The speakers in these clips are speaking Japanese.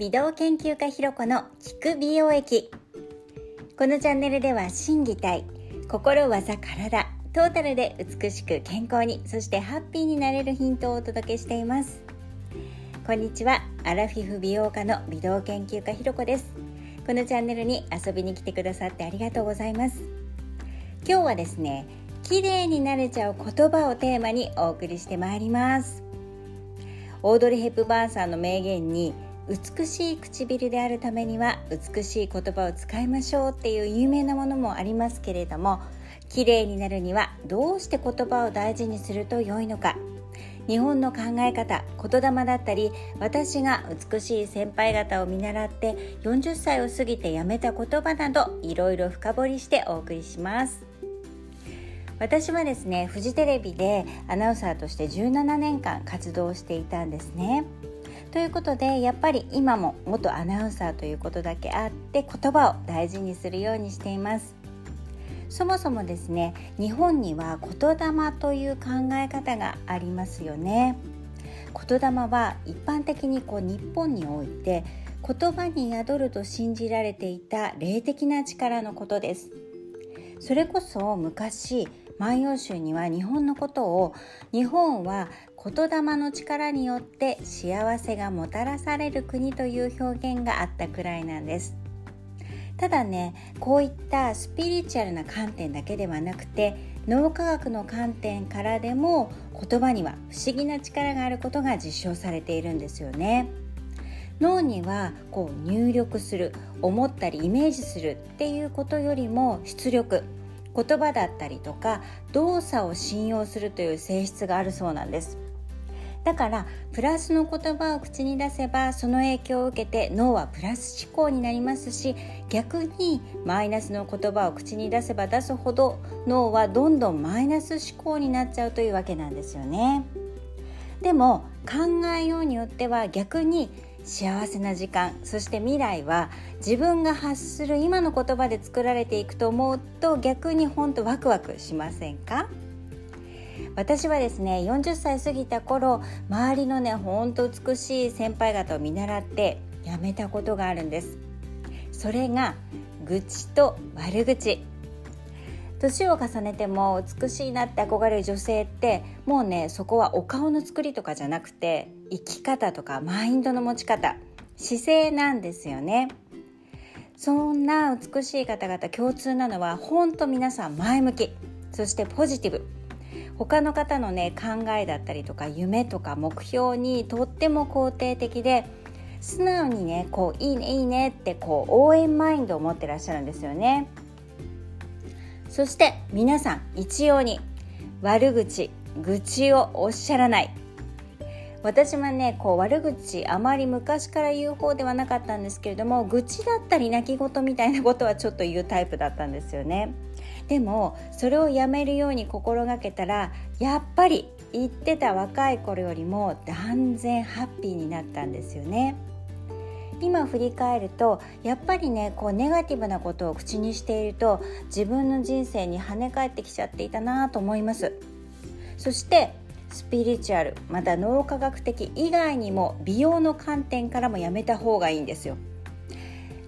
美容研究家ひろこの聞く美容液。このチャンネルでは心技体心技体トータルで美しく健康にそしてハッピーになれるヒントをお届けしています。こんにちはアラフィフ美容家の美容研究家ひろこです。このチャンネルに遊びに来てくださってありがとうございます。今日はですね綺麗になれちゃう言葉をテーマにお送りしてまいります。オードリー・ヘップバーンさんの名言に美しい唇であるためには美しい言葉を使いましょうっていう有名なものもありますけれども綺麗になるにはどうして言葉を大事にすると良いのか。日本の考え方言霊だったり私が美しい先輩方を見習って40歳を過ぎてやめた言葉などいろいろ深掘りしてお送りします。私はですねフジテレビでアナウンサーとして17年間活動していたんですね。ということでやっぱり今も元アナウンサーということだけあって言葉を大事にするようにしています。そもそもですね日本には言霊という考え方がありますよね。言霊は一般的にこう日本において言葉に宿ると信じられていた霊的な力のことです。それこそ昔万葉集には日本のことを日本は言霊の力によって幸せがもたらされる国という表現があったくらいなんです。ただねこういったスピリチュアルな観点だけではなくて脳科学の観点からでも言葉には不思議な力があることが実証されているんですよね。脳にはこう入力する思ったりイメージするっていうことよりも出力言葉だったりとか動作を信用するという性質があるそうなんです。だからプラスの言葉を口に出せばその影響を受けて脳はプラス思考になりますし逆にマイナスの言葉を口に出せば出すほど脳はどんどんマイナス思考になっちゃうというわけなんですよね。でも考えようによっては逆に幸せな時間そして未来は自分が発する今の言葉で作られていくと思うと逆に本当ワクワクしませんか？私はですね40歳過ぎた頃周りのねほんと美しい先輩方を見習ってやめたことがあるんです。それが愚痴と悪口。年を重ねても美しいなって憧れる女性ってもうねそこはお顔の作りとかじゃなくて生き方とかマインドの持ち方姿勢なんですよね。そんな美しい方々共通なのは本当皆さん前向きそしてポジティブ。他の方のね考えだったりとか夢とか目標にとっても肯定的で素直にねこういいねいいねってこう応援マインドを持ってらっしゃるんですよね。そして皆さん一様に悪口愚痴をおっしゃらない。私はねこう悪口あまり昔から言う方ではなかったんですけれども愚痴だったり泣き言みたいなことはちょっと言うタイプだったんですよね。でもそれをやめるように心がけたらやっぱり言ってた若い頃よりも断然ハッピーになったんですよね。今振り返るとやっぱりねこうネガティブなことを口にしていると自分の人生に跳ね返ってきちゃっていたなと思います。そしてスピリチュアルまた脳科学的以外にも美容の観点からもやめた方がいいんですよ。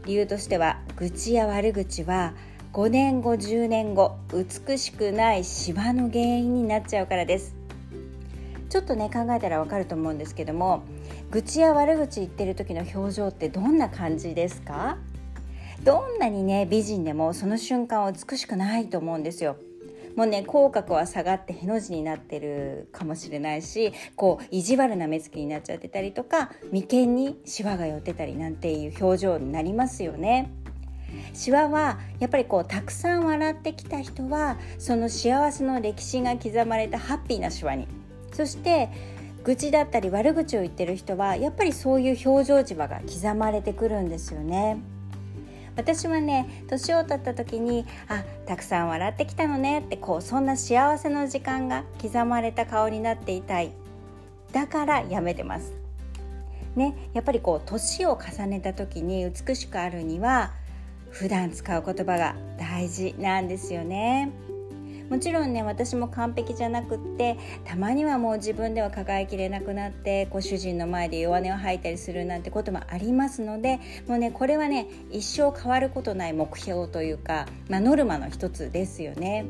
理由としては愚痴や悪口は5年後10年後美しくないシワの原因になっちゃうからです。ちょっとね考えたらわかると思うんですけども愚痴や悪口言ってる時の表情ってどんな感じですか？どんなにね美人でもその瞬間は美しくないと思うんですよ。もうね口角は下がってへの字になってるかもしれないしこう意地悪な目つきになっちゃってたりとか眉間にシワが寄ってたりなんていう表情になりますよね。シワはやっぱりこうたくさん笑ってきた人はその幸せの歴史が刻まれたハッピーなシワにそして愚痴だったり悪口を言ってる人はやっぱりそういう表情磁場が刻まれてくるんですよね。私はね年を取った時にあたくさん笑ってきたのねってこうそんな幸せの時間が刻まれた顔になっていたいだからやめてます。ね、やっぱりこう年を重ねた時に美しくあるには普段使う言葉が大事なんですよね。もちろんね私も完璧じゃなくってたまにはもう自分では抱えきれなくなってご主人の前で弱音を吐いたりするなんてこともありますのでもうねこれはね一生変わることない目標というか、まあ、ノルマの一つですよね。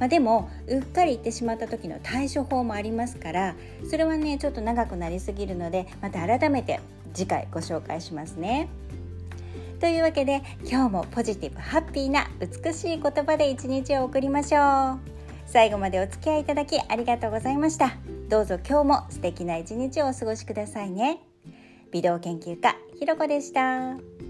まあ、でもうっかり言ってしまった時の対処法もありますからそれはねちょっと長くなりすぎるのでまた改めて次回ご紹介しますね。というわけで今日もポジティブハッピーな美しい言葉で一日を送りましょう。最後までお付き合いいただきありがとうございました。どうぞ今日も素敵な一日をお過ごしくださいね。美容研究家ひろこでした。